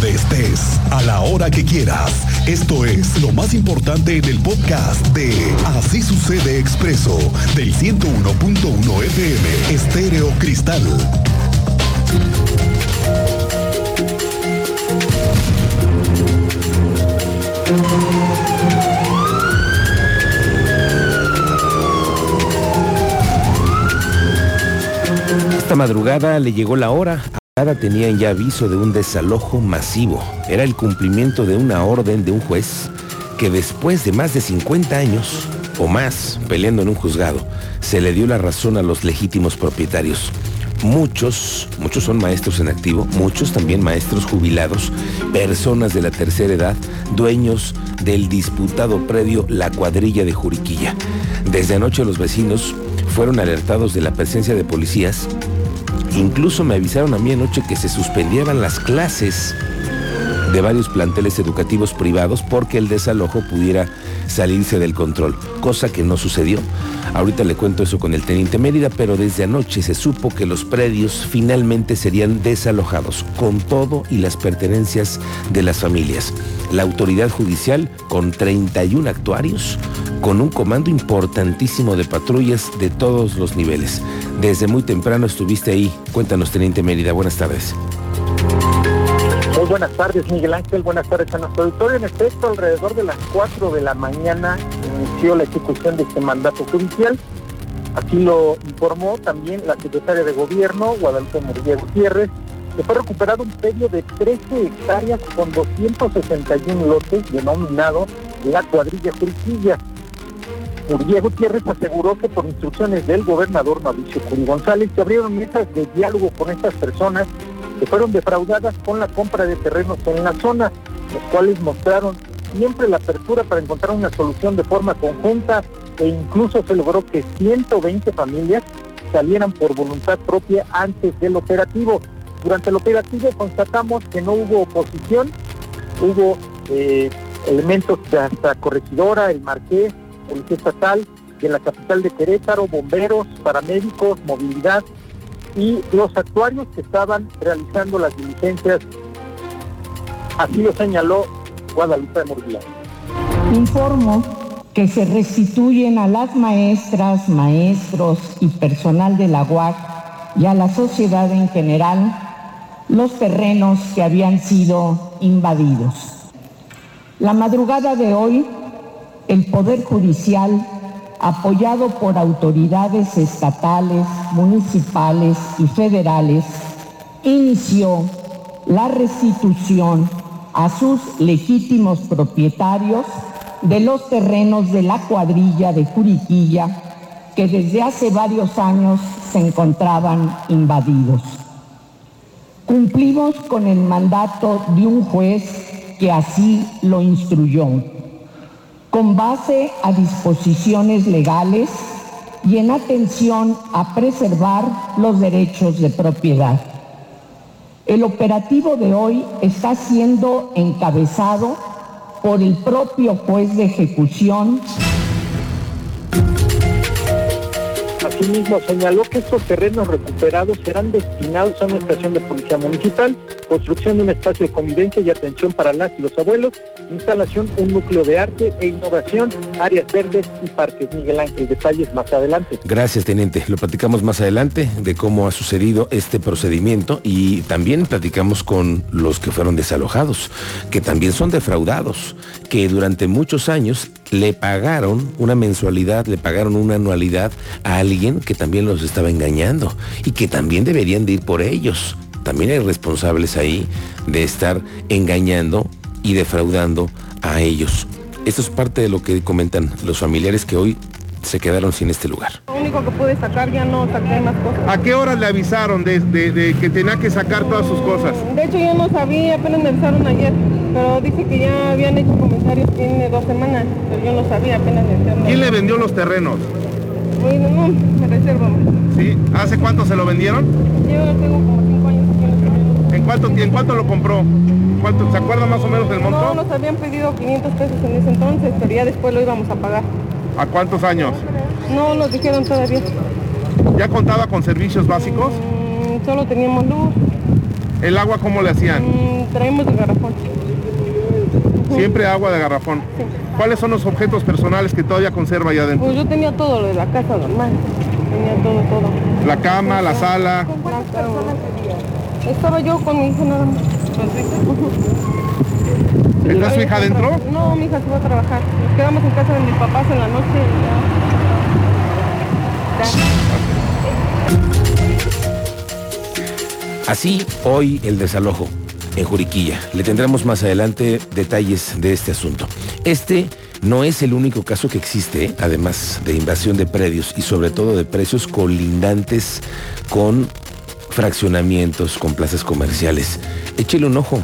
donde estés, a la hora que quieras. Esto es lo más importante en el podcast de Así sucede expreso del 101.1 FM Estéreo Cristal. Esta madrugada le llegó la hora. Tenían ya aviso de un desalojo masivo. Era el cumplimiento de una orden de un juez que después de más de 50 años o más peleando en un juzgado, se le dio la razón a los legítimos propietarios. Muchos, muchos son maestros en activo, muchos también maestros jubilados, personas de la tercera edad, dueños del disputado predio La Cuadrilla de Juriquilla. Desde anoche los vecinos fueron alertados de la presencia de policías Incluso me avisaron a mí anoche que se suspendieran las clases de varios planteles educativos privados porque el desalojo pudiera salirse del control, cosa que no sucedió. Ahorita le cuento eso con el teniente Mérida, pero desde anoche se supo que los predios finalmente serían desalojados, con todo y las pertenencias de las familias. La autoridad judicial, con 31 actuarios, con un comando importantísimo de patrullas de todos los niveles. Desde muy temprano estuviste ahí. Cuéntanos, Teniente Mérida. Buenas tardes. Buenas tardes, Miguel Ángel. Buenas tardes a nuestro auditorio. En efecto, alrededor de las 4 de la mañana inició la ejecución de este mandato judicial. Así lo informó también la secretaria de Gobierno, Guadalupe Murillo Gutiérrez, que fue recuperado un predio de 13 hectáreas con 261 lotes denominado La Cuadrilla Juriquilla. Murguía Gutiérrez aseguró que por instrucciones del gobernador Mauricio Curi González se abrieron mesas de diálogo con estas personas que fueron defraudadas con la compra de terrenos en la zona, los cuales mostraron siempre la apertura para encontrar una solución de forma conjunta e incluso se logró que 120 familias salieran por voluntad propia antes del operativo. Durante el operativo constatamos que no hubo oposición, hubo eh, elementos de hasta corregidora, el marqués, Policía Estatal de la capital de Querétaro, bomberos, paramédicos, movilidad y los actuarios que estaban realizando las diligencias. Así lo señaló Guadalupe Murguía. Informo que se restituyen a las maestras, maestros y personal de la UAC y a la sociedad en general los terrenos que habían sido invadidos. La madrugada de hoy el Poder Judicial, apoyado por autoridades estatales, municipales y federales, inició la restitución a sus legítimos propietarios de los terrenos de la cuadrilla de Juriquilla que desde hace varios años se encontraban invadidos. Cumplimos con el mandato de un juez que así lo instruyó con base a disposiciones legales y en atención a preservar los derechos de propiedad. El operativo de hoy está siendo encabezado por el propio juez de ejecución Asimismo, señaló que estos terrenos recuperados serán destinados a una estación de policía municipal, construcción de un espacio de convivencia y atención para las y los abuelos, instalación un núcleo de arte e innovación, áreas verdes y parques. Miguel Ángel, detalles más adelante. Gracias, teniente. Lo platicamos más adelante de cómo ha sucedido este procedimiento y también platicamos con los que fueron desalojados, que también son defraudados, que durante muchos años le pagaron una mensualidad, le pagaron una anualidad a alguien que también los estaba engañando y que también deberían de ir por ellos. También hay responsables ahí de estar engañando y defraudando a ellos. Esto es parte de lo que comentan los familiares que hoy se quedaron sin este lugar. Lo único que pude sacar ya no saqué más cosas. ¿A qué horas le avisaron de, de que tenía que sacar todas sus cosas? De hecho yo no sabía, apenas me avisaron ayer, pero dice que ya habían hecho comentarios tiene dos semanas, pero yo no sabía, apenas me avisaron. ¿Quién le vendió los terrenos? Bueno, no, me reservo. ¿Sí? ¿Hace cuánto se lo vendieron? Yo tengo como cinco ¿En cuánto, ¿En cuánto lo compró? ¿Cuánto, ¿Se acuerda más o menos del monto? No, nos habían pedido 500 pesos en ese entonces, pero ya después lo íbamos a pagar. ¿A cuántos años? No, nos dijeron todavía. ¿Ya contaba con servicios básicos? Mm, solo teníamos luz. ¿El agua cómo le hacían? Mm, traemos de garrafón. Siempre agua de garrafón. ¿Cuáles son los objetos personales que todavía conserva allá adentro? Pues yo tenía todo lo de la casa normal. Tenía todo, todo. La cama, la sala. La cama. Estaba yo con mi hija nada más. ¿Está su hija adentro? No, mi hija se va a trabajar. Nos quedamos en casa de mis papás en la noche y ya. Así hoy el desalojo en Juriquilla. Le tendremos más adelante detalles de este asunto. Este no es el único caso que existe, ¿eh? además de invasión de predios y sobre todo de precios colindantes con fraccionamientos, con plazas comerciales. Échele un ojo.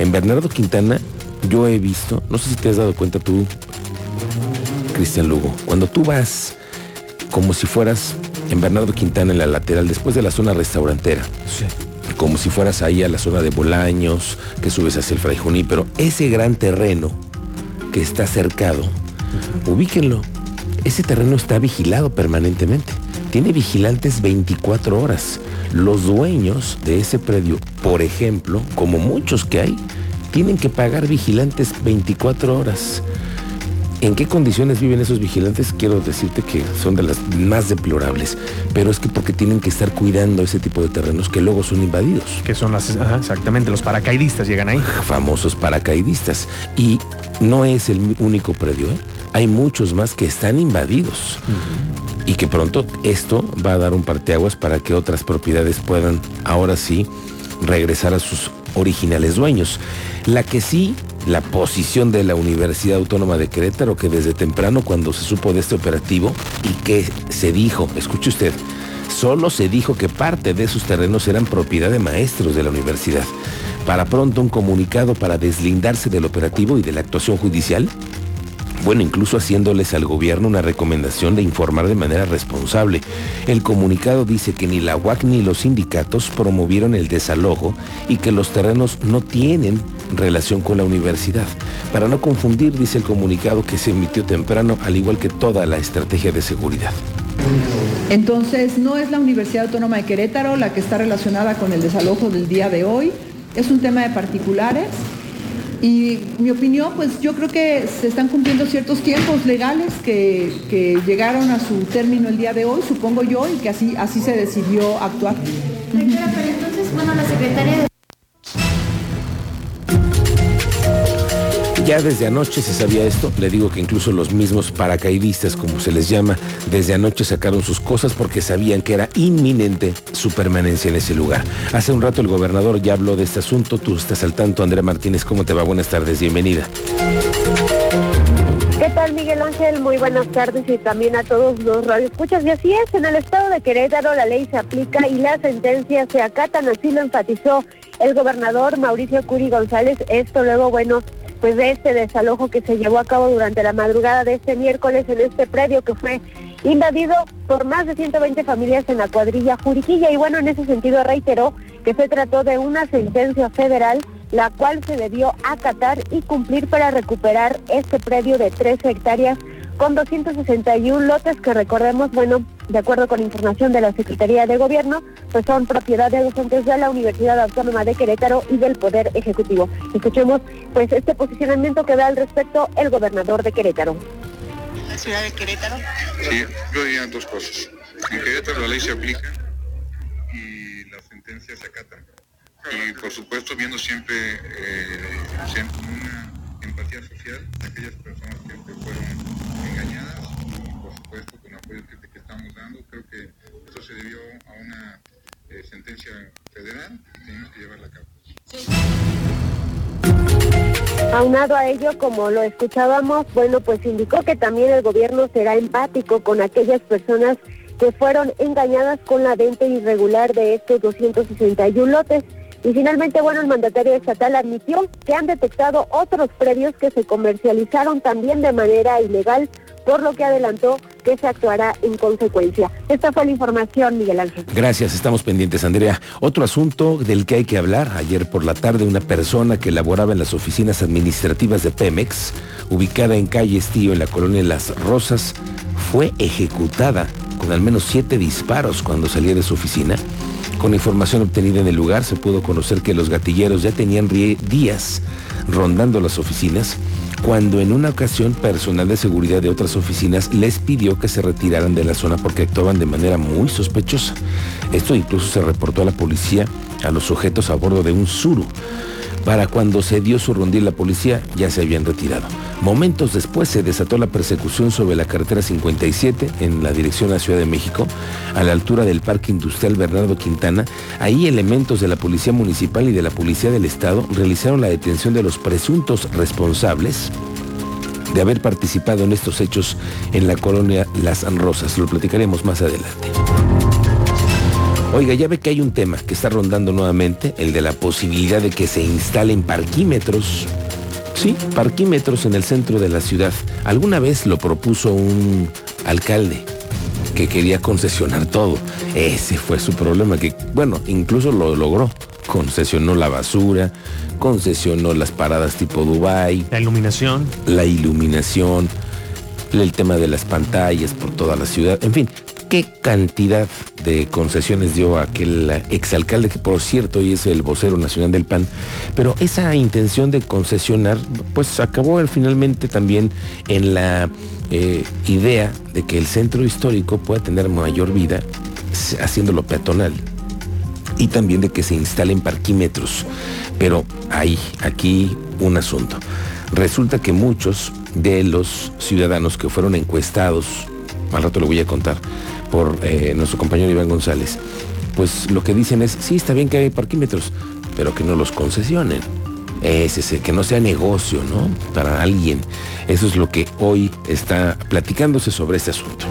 En Bernardo Quintana yo he visto, no sé si te has dado cuenta tú, Cristian Lugo, cuando tú vas como si fueras en Bernardo Quintana en la lateral, después de la zona restaurantera. Sí. Como si fueras ahí a la zona de Bolaños, que subes hacia el Fray Junípero. Ese gran terreno que está cercado, ubíquenlo. Ese terreno está vigilado permanentemente. Tiene vigilantes 24 horas. Los dueños de ese predio, por ejemplo, como muchos que hay, tienen que pagar vigilantes 24 horas. ¿En qué condiciones viven esos vigilantes? Quiero decirte que son de las más deplorables, pero es que porque tienen que estar cuidando ese tipo de terrenos que luego son invadidos. Que son las, ajá, exactamente, los paracaidistas llegan ahí. Famosos paracaidistas. Y no es el único predio, ¿eh? hay muchos más que están invadidos. Uh -huh. Y que pronto esto va a dar un parteaguas para que otras propiedades puedan ahora sí regresar a sus originales dueños. La que sí la posición de la Universidad Autónoma de Querétaro, que desde temprano cuando se supo de este operativo y que se dijo, escuche usted, solo se dijo que parte de sus terrenos eran propiedad de maestros de la universidad. Para pronto un comunicado para deslindarse del operativo y de la actuación judicial. Bueno, incluso haciéndoles al gobierno una recomendación de informar de manera responsable. El comunicado dice que ni la UAC ni los sindicatos promovieron el desalojo y que los terrenos no tienen relación con la universidad. Para no confundir, dice el comunicado que se emitió temprano, al igual que toda la estrategia de seguridad. Entonces, no es la Universidad Autónoma de Querétaro la que está relacionada con el desalojo del día de hoy, es un tema de particulares. Y mi opinión, pues yo creo que se están cumpliendo ciertos tiempos legales que, que, llegaron a su término el día de hoy, supongo yo, y que así, así se decidió actuar. Pero entonces, bueno, la secretaria Ya desde anoche se sabía esto, le digo que incluso los mismos paracaidistas, como se les llama, desde anoche sacaron sus cosas porque sabían que era inminente su permanencia en ese lugar. Hace un rato el gobernador ya habló de este asunto, tú estás al tanto, Andrea Martínez, ¿cómo te va? Buenas tardes, bienvenida. ¿Qué tal, Miguel Ángel? Muy buenas tardes y también a todos los radioescuchas. Y así es, en el estado de Querétaro la ley se aplica y las sentencias se acatan, así lo enfatizó el gobernador Mauricio Curi González. Esto luego, bueno, pues de este desalojo que se llevó a cabo durante la madrugada de este miércoles en este predio que fue invadido por más de 120 familias en la cuadrilla Juriquilla. Y bueno, en ese sentido reiteró que se trató de una sentencia federal la cual se debió acatar y cumplir para recuperar este predio de 13 hectáreas con 261 lotes que recordemos, bueno, de acuerdo con información de la Secretaría de Gobierno, pues son propiedad de docentes de la Universidad Autónoma de Querétaro y del Poder Ejecutivo. Escuchemos pues este posicionamiento que da al respecto el gobernador de Querétaro. ¿La ciudad de Querétaro? Sí, yo diría dos cosas. En Querétaro la ley se aplica y las sentencias se acatan. Y por supuesto viendo siempre, eh, siempre una empatía social de aquellas personas que fueron engañadas y por supuesto con apoyo que, que, estamos dando. Creo que eso se debió a una eh, sentencia federal y tenemos que llevarla a cabo. Sí. Aunado a ello, como lo escuchábamos, bueno, pues indicó que también el gobierno será empático con aquellas personas que fueron engañadas con la venta irregular de estos 261 lotes. Y finalmente, bueno, el mandatario estatal admitió que han detectado otros predios que se comercializaron también de manera ilegal, por lo que adelantó que se actuará en consecuencia. Esta fue la información, Miguel Ángel. Gracias, estamos pendientes, Andrea. Otro asunto del que hay que hablar. Ayer por la tarde una persona que laboraba en las oficinas administrativas de Pemex, ubicada en calle Estío, en la colonia Las Rosas, fue ejecutada con al menos siete disparos cuando salía de su oficina Con información obtenida en el lugar se pudo conocer que los gatilleros ya tenían días rondando las oficinas cuando en una ocasión personal de seguridad de otras oficinas les pidió que se retiraran de la zona porque actuaban de manera muy sospechosa. Esto incluso se reportó a la policía a los sujetos a bordo de un Suru. Para cuando se dio su rondín la policía ya se habían retirado. Momentos después se desató la persecución sobre la carretera 57 en la dirección a la Ciudad de México, a la altura del Parque Industrial Bernardo Quintana. Ahí elementos de la Policía Municipal y de la Policía del Estado realizaron la detención de los presuntos responsables de haber participado en estos hechos en la colonia Las Rosas. Lo platicaremos más adelante. Oiga, ya ve que hay un tema que está rondando nuevamente, el de la posibilidad de que se instalen parquímetros. Sí, parquímetros en el centro de la ciudad. Alguna vez lo propuso un alcalde que quería concesionar todo. Ese fue su problema, que bueno, incluso lo logró. Concesionó la basura, concesionó las paradas tipo Dubai. La iluminación. La iluminación, el tema de las pantallas por toda la ciudad. En fin, qué cantidad de concesiones dio aquel exalcalde, que por cierto hoy es el vocero nacional del PAN, pero esa intención de concesionar, pues acabó finalmente también en la eh, idea de que el centro histórico pueda tener mayor vida haciéndolo peatonal y también de que se instalen parquímetros. Pero hay aquí un asunto. Resulta que muchos de los ciudadanos que fueron encuestados, al rato lo voy a contar, por eh, nuestro compañero Iván González, pues lo que dicen es, sí, está bien que hay parquímetros, pero que no los concesionen. Es que no sea negocio, ¿no? Para alguien. Eso es lo que hoy está platicándose sobre este asunto.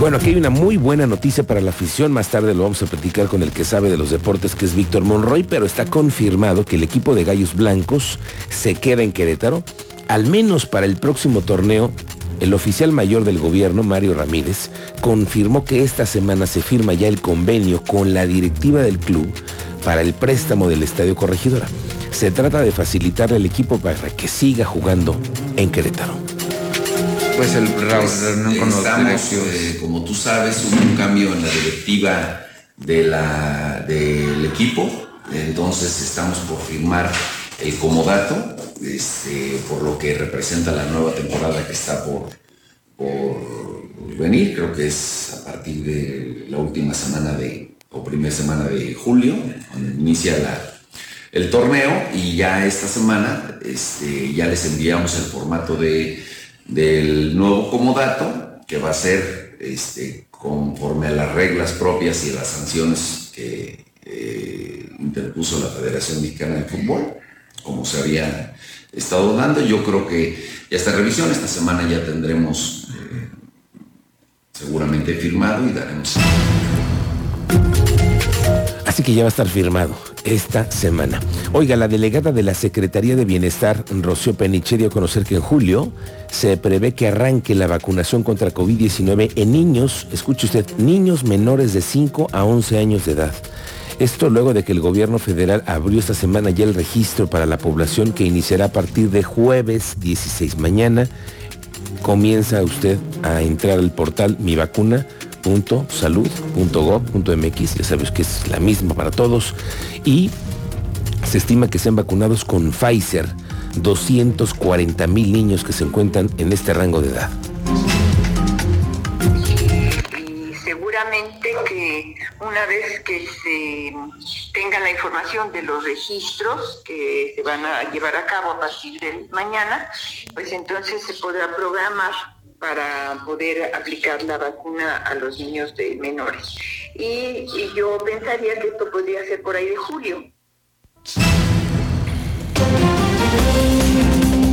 Bueno, aquí hay una muy buena noticia para la afición. Más tarde lo vamos a platicar con el que sabe de los deportes, que es Víctor Monroy, pero está confirmado que el equipo de Gallos Blancos se queda en Querétaro, al menos para el próximo torneo el oficial mayor del gobierno, Mario Ramírez, confirmó que esta semana se firma ya el convenio con la directiva del club para el préstamo del Estadio Corregidora. Se trata de facilitar al equipo para que siga jugando en Querétaro. Pues el pues, estamos, eh, como tú sabes, hubo un cambio en la directiva de la, del equipo, entonces estamos por firmar el comodato este, por lo que representa la nueva temporada que está por, por venir, creo que es a partir de la última semana de, o primera semana de julio, cuando inicia el torneo, y ya esta semana este, ya les enviamos el formato de, del nuevo comodato, que va a ser este, conforme a las reglas propias y las sanciones que eh, interpuso la Federación Mexicana de Fútbol como se había estado dando. Yo creo que ya revisión, esta semana ya tendremos eh, seguramente firmado y daremos. Así que ya va a estar firmado esta semana. Oiga, la delegada de la Secretaría de Bienestar, Rocío Peniche, dio a conocer que en julio se prevé que arranque la vacunación contra COVID-19 en niños, escuche usted, niños menores de 5 a 11 años de edad. Esto luego de que el gobierno federal abrió esta semana ya el registro para la población que iniciará a partir de jueves 16. Mañana comienza usted a entrar al portal mivacuna.salud.gov.mx, ya sabes que es la misma para todos, y se estima que sean vacunados con Pfizer 240 mil niños que se encuentran en este rango de edad. Que una vez que se tenga la información de los registros que se van a llevar a cabo a partir de mañana, pues entonces se podrá programar para poder aplicar la vacuna a los niños de menores. Y, y yo pensaría que esto podría ser por ahí de julio.